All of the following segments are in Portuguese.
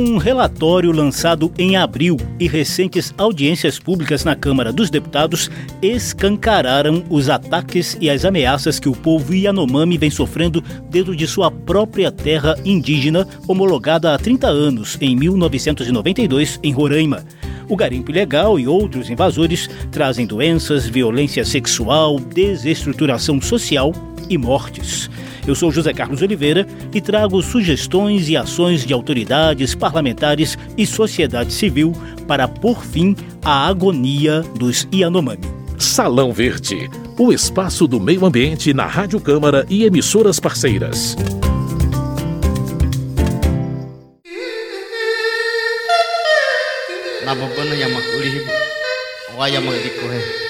Um relatório lançado em abril e recentes audiências públicas na Câmara dos Deputados escancararam os ataques e as ameaças que o povo Yanomami vem sofrendo dentro de sua própria terra indígena, homologada há 30 anos, em 1992, em Roraima. O garimpo ilegal e outros invasores trazem doenças, violência sexual, desestruturação social e mortes. Eu sou José Carlos Oliveira e trago sugestões e ações de autoridades, parlamentares e sociedade civil para pôr fim à agonia dos Yanomami. Salão Verde, o espaço do meio ambiente na Rádio Câmara e emissoras parceiras. Yamak dikohe.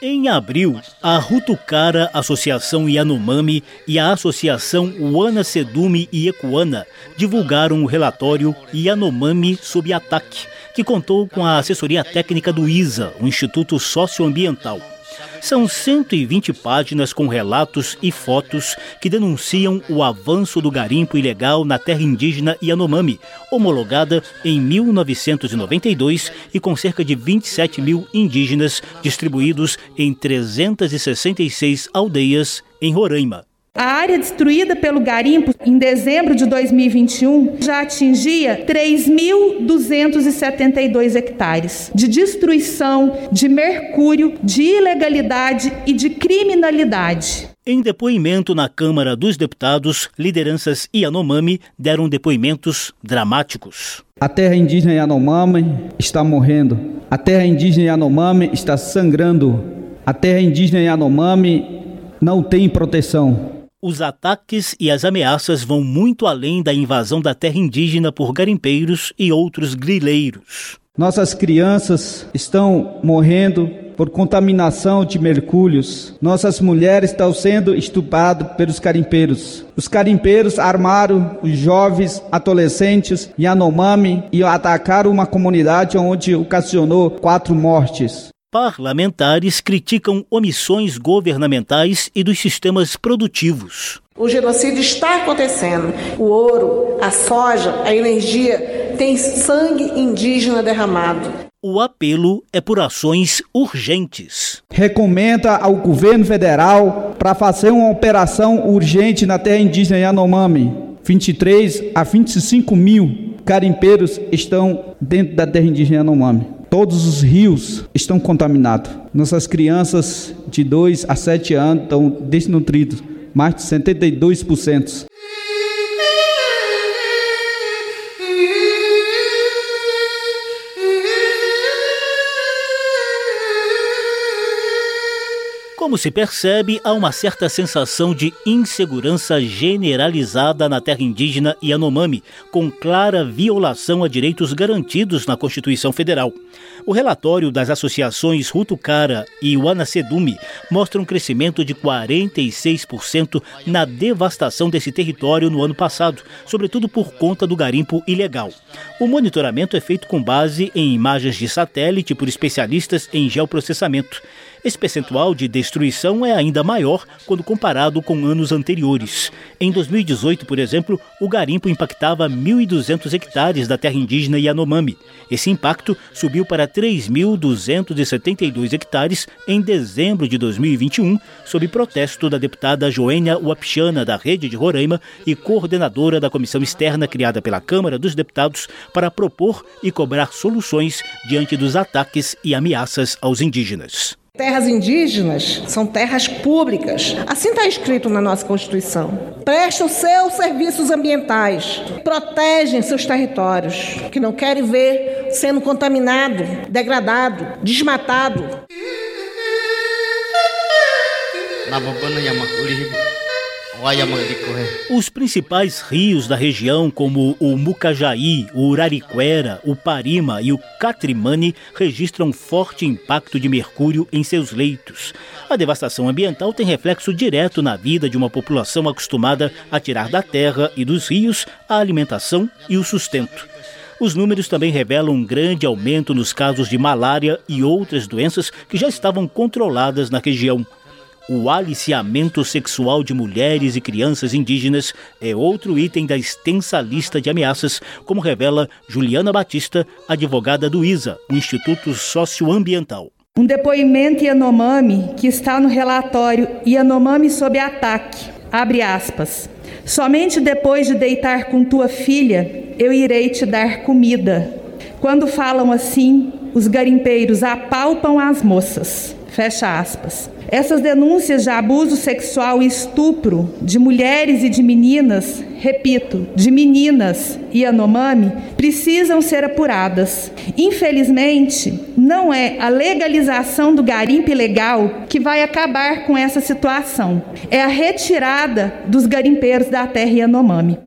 Em abril, a Rutucara Associação Yanomami e a Associação Uana Sedumi e Ecuana divulgaram o relatório Yanomami sob ataque, que contou com a assessoria técnica do ISA, o Instituto Socioambiental. São 120 páginas com relatos e fotos que denunciam o avanço do garimpo ilegal na terra indígena Yanomami, homologada em 1992 e com cerca de 27 mil indígenas distribuídos em 366 aldeias em Roraima. A área destruída pelo garimpo em dezembro de 2021 já atingia 3.272 hectares de destruição, de mercúrio, de ilegalidade e de criminalidade. Em depoimento na Câmara dos Deputados, lideranças Yanomami deram depoimentos dramáticos. A terra indígena Yanomami está morrendo. A terra indígena Yanomami está sangrando. A terra indígena Yanomami não tem proteção. Os ataques e as ameaças vão muito além da invasão da terra indígena por garimpeiros e outros grileiros. Nossas crianças estão morrendo por contaminação de mercúrios. Nossas mulheres estão sendo estupradas pelos carimpeiros. Os carimpeiros armaram os jovens adolescentes Yanomami e atacaram uma comunidade onde ocasionou quatro mortes. Parlamentares criticam omissões governamentais e dos sistemas produtivos. O genocídio está acontecendo. O ouro, a soja, a energia tem sangue indígena derramado. O apelo é por ações urgentes. Recomenda ao governo federal para fazer uma operação urgente na terra indígena Yanomami. 23 a 25 mil carimpeiros estão dentro da terra indígena Yanomami. Todos os rios estão contaminados. Nossas crianças de 2 a 7 anos estão desnutridas, mais de 72%. Como se percebe, há uma certa sensação de insegurança generalizada na terra indígena Yanomami, com clara violação a direitos garantidos na Constituição Federal. O relatório das associações Rutucara e Wanasedumi mostra um crescimento de 46% na devastação desse território no ano passado, sobretudo por conta do garimpo ilegal. O monitoramento é feito com base em imagens de satélite por especialistas em geoprocessamento. Esse percentual de destruição é ainda maior quando comparado com anos anteriores. Em 2018, por exemplo, o garimpo impactava 1.200 hectares da terra indígena Yanomami. Esse impacto subiu para 3.272 hectares em dezembro de 2021, sob protesto da deputada Joênia Wapchana, da Rede de Roraima e coordenadora da comissão externa criada pela Câmara dos Deputados para propor e cobrar soluções diante dos ataques e ameaças aos indígenas. Terras indígenas são terras públicas. Assim está escrito na nossa Constituição. Prestam seus serviços ambientais, protegem seus territórios, que não querem ver sendo contaminado, degradado, desmatado. Os principais rios da região, como o Mucajaí, o Urariquera, o Parima e o Catrimani, registram forte impacto de mercúrio em seus leitos. A devastação ambiental tem reflexo direto na vida de uma população acostumada a tirar da terra e dos rios a alimentação e o sustento. Os números também revelam um grande aumento nos casos de malária e outras doenças que já estavam controladas na região. O aliciamento sexual de mulheres e crianças indígenas é outro item da extensa lista de ameaças, como revela Juliana Batista, advogada do ISA, o Instituto Socioambiental. Um depoimento Yanomami que está no relatório Yanomami sob ataque. Abre aspas. Somente depois de deitar com tua filha, eu irei te dar comida. Quando falam assim, os garimpeiros apalpam as moças. Fecha aspas. Essas denúncias de abuso sexual e estupro de mulheres e de meninas, repito, de meninas e Anomami, precisam ser apuradas. Infelizmente, não é a legalização do garimpo ilegal que vai acabar com essa situação. É a retirada dos garimpeiros da terra Yanomami.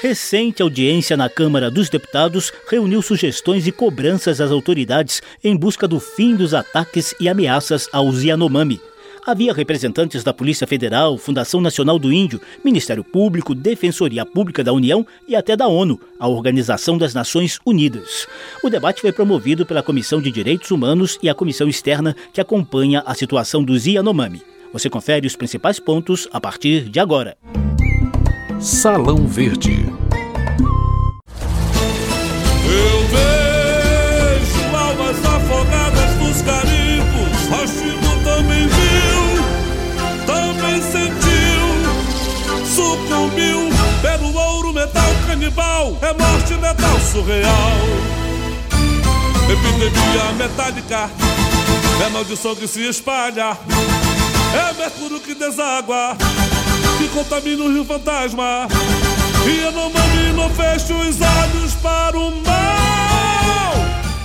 Recente audiência na Câmara dos Deputados reuniu sugestões e cobranças às autoridades em busca do fim dos ataques e ameaças aos Yanomami. Havia representantes da Polícia Federal, Fundação Nacional do Índio, Ministério Público, Defensoria Pública da União e até da ONU, a Organização das Nações Unidas. O debate foi promovido pela Comissão de Direitos Humanos e a Comissão Externa que acompanha a situação dos Yanomami. Você confere os principais pontos a partir de agora. Salão Verde. Eu vejo almas afogadas nos carimbos. Rachimo também viu, também sentiu. Sucumbiu pelo ouro metal canibal. É morte metal surreal. Epidemia metálica. É maldição que se espalha. É mercúrio que deságua que contamina o rio fantasma. E Yanomami não fecha os olhos para o mal.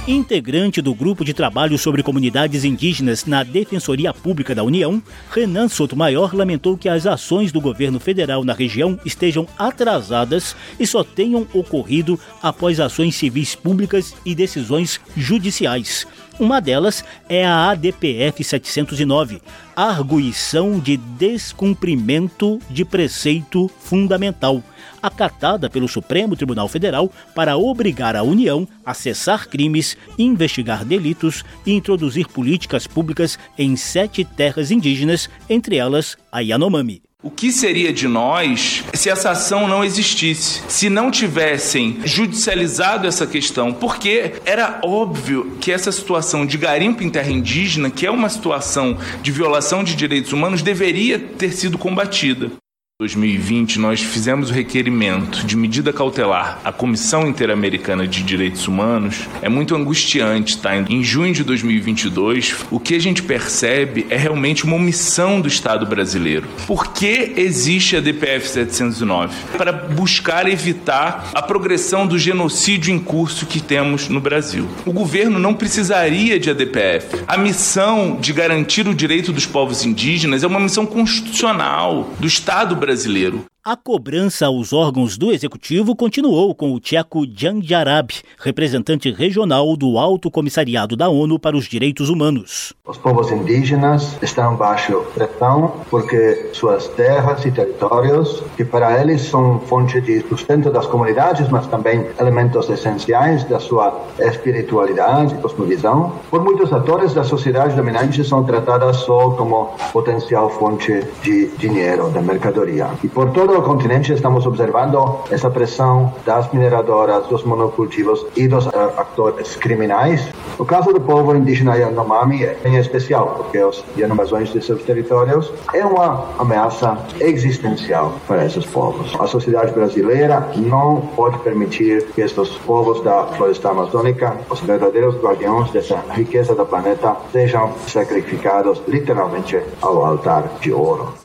Integrante do grupo de trabalho sobre comunidades indígenas na Defensoria Pública da União, Renan Sotomayor lamentou que as ações do governo federal na região estejam atrasadas e só tenham ocorrido após ações civis públicas e decisões judiciais. Uma delas é a ADPF 709, Arguição de Descumprimento de Preceito Fundamental, acatada pelo Supremo Tribunal Federal para obrigar a União a cessar crimes, investigar delitos e introduzir políticas públicas em sete terras indígenas, entre elas a Yanomami. O que seria de nós se essa ação não existisse? Se não tivessem judicializado essa questão? Porque era óbvio que essa situação de garimpo em terra indígena, que é uma situação de violação de direitos humanos, deveria ter sido combatida. 2020, nós fizemos o requerimento de medida cautelar à Comissão Interamericana de Direitos Humanos. É muito angustiante, tá? Em junho de 2022, o que a gente percebe é realmente uma omissão do Estado brasileiro. Por que existe a DPF 709? Para buscar evitar a progressão do genocídio em curso que temos no Brasil. O governo não precisaria de ADPF. A missão de garantir o direito dos povos indígenas é uma missão constitucional do Estado brasileiro brasileiro. A cobrança aos órgãos do executivo continuou com o tcheco Janjarab, representante regional do Alto Comissariado da ONU para os Direitos Humanos. Os povos indígenas estão baixo pressão porque suas terras e territórios, que para eles são fonte de sustento das comunidades, mas também elementos essenciais da sua espiritualidade e cosmovisão, por muitos atores da sociedade dominante são tratadas só como potencial fonte de dinheiro, de mercadoria. E por todo o continente estamos observando essa pressão das mineradoras, dos monocultivos e dos uh, atores criminais. O caso do povo indígena Yanomami é em especial, porque os invasões de seus territórios é uma ameaça existencial para esses povos. A sociedade brasileira não pode permitir que estes povos da floresta amazônica, os verdadeiros guardiões dessa riqueza do planeta, sejam sacrificados literalmente ao altar de ouro.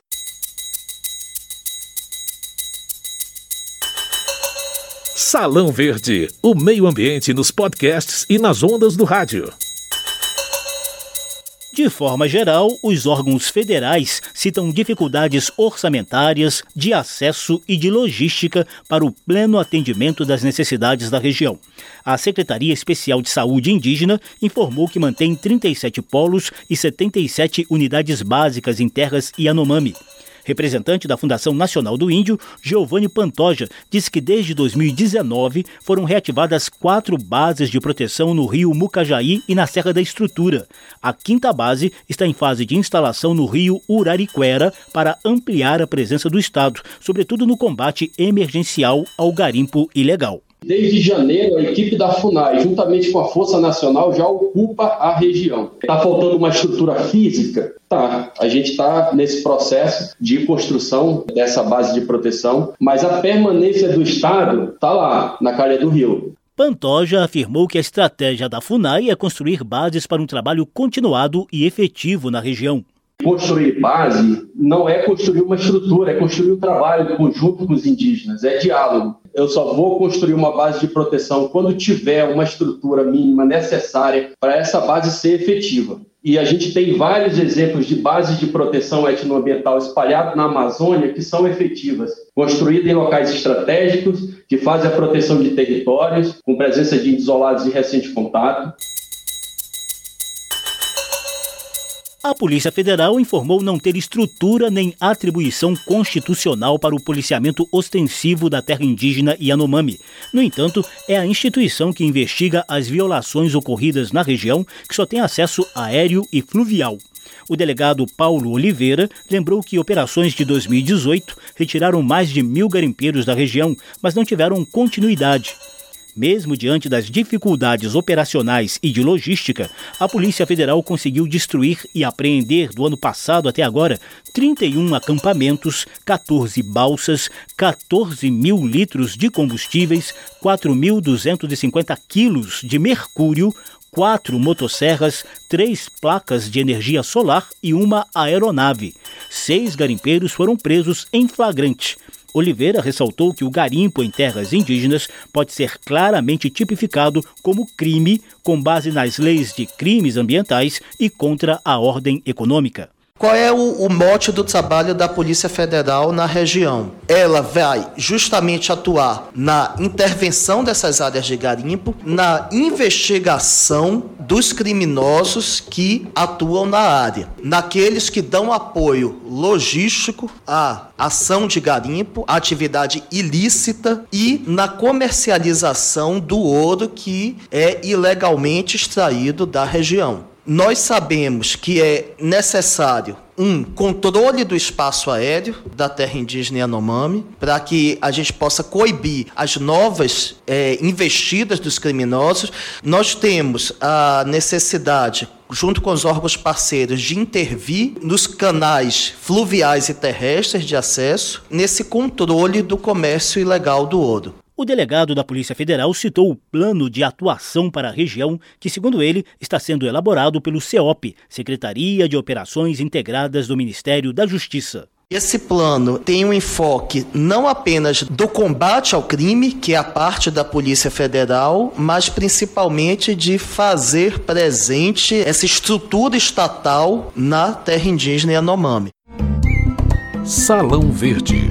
Salão Verde, o meio ambiente nos podcasts e nas ondas do rádio. De forma geral, os órgãos federais citam dificuldades orçamentárias, de acesso e de logística para o pleno atendimento das necessidades da região. A Secretaria Especial de Saúde Indígena informou que mantém 37 polos e 77 unidades básicas em terras Yanomami. Representante da Fundação Nacional do Índio, Giovanni Pantoja, disse que desde 2019 foram reativadas quatro bases de proteção no rio Mucajaí e na Serra da Estrutura. A quinta base está em fase de instalação no rio Urariquera para ampliar a presença do Estado, sobretudo no combate emergencial ao garimpo ilegal. Desde janeiro, a equipe da FUNAI, juntamente com a Força Nacional, já ocupa a região. Está faltando uma estrutura física? Tá. A gente está nesse processo de construção dessa base de proteção, mas a permanência do Estado está lá, na calha do rio. Pantoja afirmou que a estratégia da FUNAI é construir bases para um trabalho continuado e efetivo na região. Construir base não é construir uma estrutura, é construir um trabalho conjunto com os indígenas, é diálogo. Eu só vou construir uma base de proteção quando tiver uma estrutura mínima necessária para essa base ser efetiva. E a gente tem vários exemplos de bases de proteção etnoambiental espalhadas na Amazônia que são efetivas, construídas em locais estratégicos, que fazem a proteção de territórios, com presença de isolados de recente contato. A Polícia Federal informou não ter estrutura nem atribuição constitucional para o policiamento ostensivo da terra indígena Yanomami. No entanto, é a instituição que investiga as violações ocorridas na região que só tem acesso aéreo e fluvial. O delegado Paulo Oliveira lembrou que operações de 2018 retiraram mais de mil garimpeiros da região, mas não tiveram continuidade. Mesmo diante das dificuldades operacionais e de logística, a Polícia Federal conseguiu destruir e apreender do ano passado até agora 31 acampamentos, 14 balsas, 14 mil litros de combustíveis, 4.250 quilos de mercúrio, quatro motosserras, três placas de energia solar e uma aeronave. Seis garimpeiros foram presos em flagrante. Oliveira ressaltou que o garimpo em terras indígenas pode ser claramente tipificado como crime com base nas leis de crimes ambientais e contra a ordem econômica. Qual é o, o, mote do trabalho da Polícia Federal na região? Ela vai justamente atuar na intervenção dessas áreas de garimpo, na investigação dos criminosos que atuam na área, naqueles que dão apoio logístico à ação de garimpo, atividade ilícita e na comercialização do ouro que é ilegalmente extraído da região. Nós sabemos que é necessário um controle do espaço aéreo da terra indígena Yanomami, para que a gente possa coibir as novas é, investidas dos criminosos. Nós temos a necessidade junto com os órgãos parceiros, de intervir nos canais fluviais e terrestres de acesso nesse controle do comércio ilegal do ouro. O delegado da Polícia Federal citou o plano de atuação para a região, que, segundo ele, está sendo elaborado pelo CEOP, Secretaria de Operações Integradas do Ministério da Justiça. Esse plano tem um enfoque não apenas do combate ao crime, que é a parte da Polícia Federal, mas principalmente de fazer presente essa estrutura estatal na terra indígena Yanomami. Salão Verde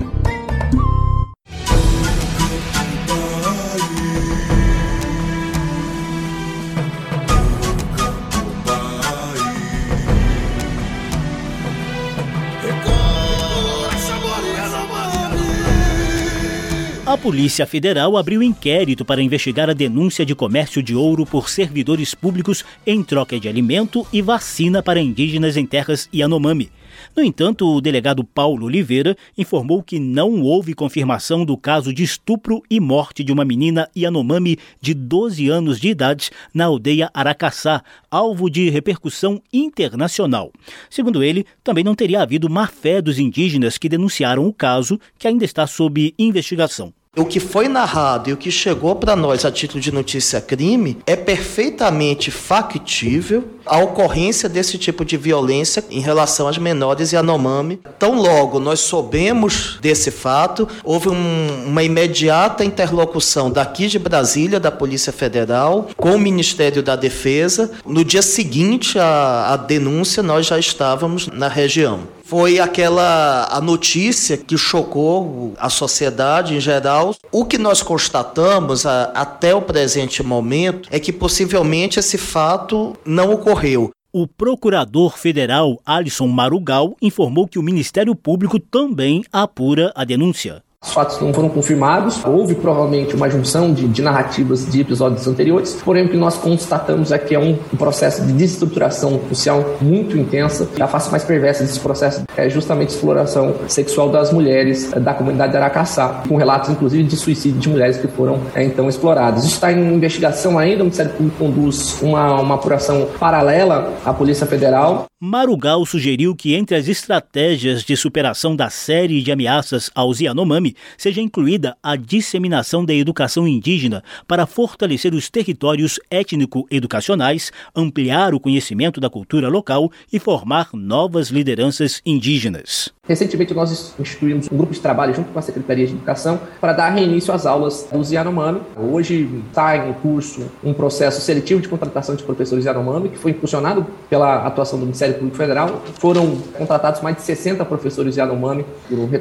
Polícia Federal abriu inquérito para investigar a denúncia de comércio de ouro por servidores públicos em troca de alimento e vacina para indígenas em terras Yanomami. No entanto, o delegado Paulo Oliveira informou que não houve confirmação do caso de estupro e morte de uma menina Yanomami de 12 anos de idade na aldeia Aracaçá, alvo de repercussão internacional. Segundo ele, também não teria havido má fé dos indígenas que denunciaram o caso, que ainda está sob investigação. O que foi narrado e o que chegou para nós a título de notícia crime é perfeitamente factível a ocorrência desse tipo de violência em relação às menores e Yanomami. Tão logo nós soubemos desse fato, houve um, uma imediata interlocução daqui de Brasília, da Polícia Federal, com o Ministério da Defesa. No dia seguinte à, à denúncia, nós já estávamos na região foi aquela a notícia que chocou a sociedade em geral. O que nós constatamos a, até o presente momento é que possivelmente esse fato não ocorreu. O procurador federal Alisson Marugal informou que o Ministério Público também apura a denúncia. Os fatos não foram confirmados, houve provavelmente uma junção de, de, narrativas de episódios anteriores, porém o que nós constatamos é que é um, um processo de desestruturação social muito intensa. A face mais perversa desse processo é justamente a exploração sexual das mulheres da comunidade de Aracaçá, com relatos inclusive de suicídio de mulheres que foram é, então exploradas. Isso está em investigação ainda, o Ministério Público conduz uma, uma apuração paralela à Polícia Federal. Marugal sugeriu que entre as estratégias de superação da série de ameaças aos Yanomami seja incluída a disseminação da educação indígena para fortalecer os territórios étnico-educacionais, ampliar o conhecimento da cultura local e formar novas lideranças indígenas. Recentemente, nós instituímos um grupo de trabalho junto com a Secretaria de Educação para dar reinício às aulas dos Yanomami. Hoje está em curso um processo seletivo de contratação de professores Yanomami, que foi impulsionado pela atuação do Ministério Público Federal. Foram contratados mais de 60 professores Yanomami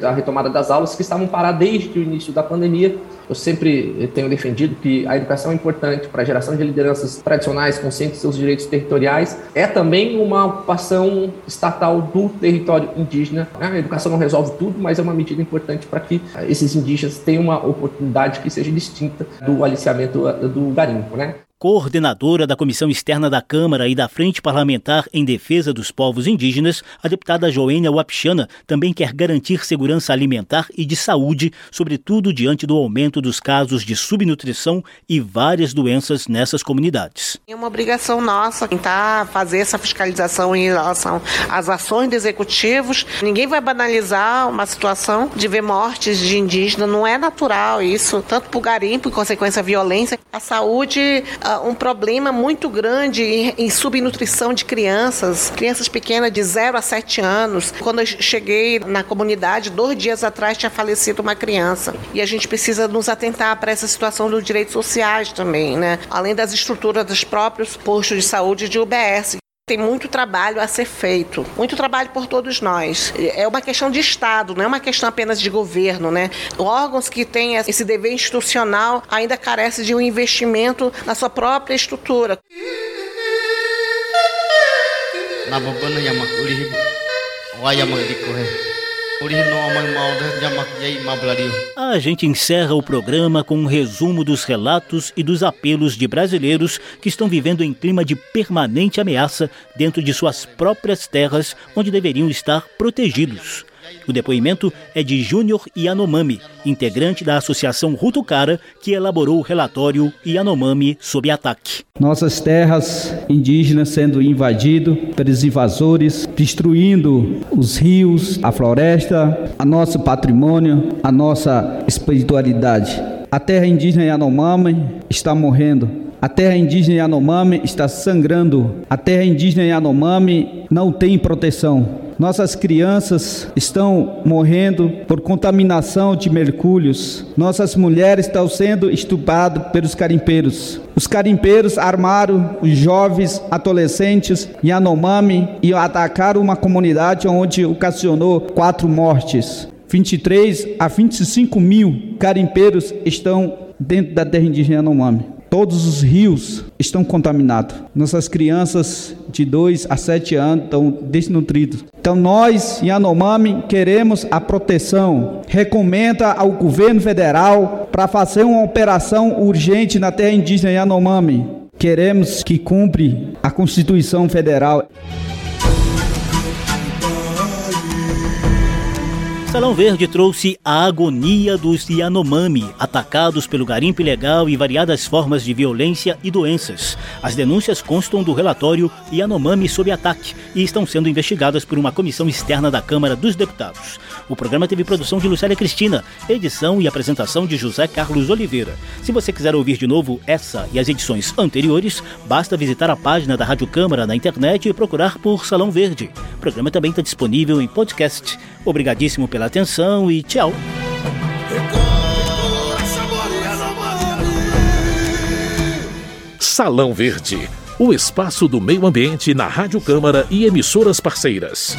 a retomada das aulas, que estavam parados desde o início da pandemia eu sempre tenho defendido que a educação é importante para a geração de lideranças tradicionais, conscientes de seus direitos territoriais. É também uma ocupação estatal do território indígena. A educação não resolve tudo, mas é uma medida importante para que esses indígenas tenham uma oportunidade que seja distinta do aliciamento do garimpo. Né? Coordenadora da Comissão Externa da Câmara e da Frente Parlamentar em Defesa dos Povos Indígenas, a deputada Joênia Wapichana também quer garantir segurança alimentar e de saúde, sobretudo diante do aumento dos casos de subnutrição e várias doenças nessas comunidades. É uma obrigação nossa tentar fazer essa fiscalização em relação às ações dos executivos. Ninguém vai banalizar uma situação de ver mortes de indígena, não é natural isso, tanto para o garimpo, em consequência, a violência. A saúde um problema muito grande em, em subnutrição de crianças, crianças pequenas de 0 a 7 anos. Quando eu cheguei na comunidade, dois dias atrás tinha falecido uma criança. E a gente precisa nos atentar para essa situação dos direitos sociais também, né? Além das estruturas dos próprios postos de saúde de UBS. Tem muito trabalho a ser feito, muito trabalho por todos nós. É uma questão de Estado, não é uma questão apenas de governo, né? Órgãos que têm esse dever institucional ainda carecem de um investimento na sua própria estrutura. A gente encerra o programa com um resumo dos relatos e dos apelos de brasileiros que estão vivendo em clima de permanente ameaça dentro de suas próprias terras, onde deveriam estar protegidos. O depoimento é de Júnior Yanomami, integrante da Associação Rutucara, que elaborou o relatório Yanomami sob ataque. Nossas terras indígenas sendo invadidas pelos invasores, destruindo os rios, a floresta, a nosso patrimônio, a nossa espiritualidade. A terra indígena Yanomami está morrendo a terra indígena Yanomami está sangrando. A terra indígena Yanomami não tem proteção. Nossas crianças estão morrendo por contaminação de mercúrios. Nossas mulheres estão sendo estupradas pelos carimpeiros. Os carimpeiros armaram os jovens adolescentes Yanomami e atacaram uma comunidade onde ocasionou quatro mortes. 23 a 25 mil carimpeiros estão dentro da terra indígena Yanomami. Todos os rios estão contaminados. Nossas crianças de 2 a 7 anos estão desnutridas. Então nós, Yanomami, queremos a proteção. Recomenda ao governo federal para fazer uma operação urgente na terra indígena Yanomami. Queremos que cumpre a Constituição Federal. Salão Verde trouxe a agonia dos Yanomami, atacados pelo garimpo ilegal e variadas formas de violência e doenças. As denúncias constam do relatório Yanomami sob ataque e estão sendo investigadas por uma comissão externa da Câmara dos Deputados. O programa teve produção de Lucélia Cristina, edição e apresentação de José Carlos Oliveira. Se você quiser ouvir de novo essa e as edições anteriores, basta visitar a página da Rádio Câmara na internet e procurar por Salão Verde. O programa também está disponível em podcast. Obrigadíssimo pela atenção e tchau. Salão Verde, o espaço do meio ambiente na Rádio Câmara e emissoras parceiras.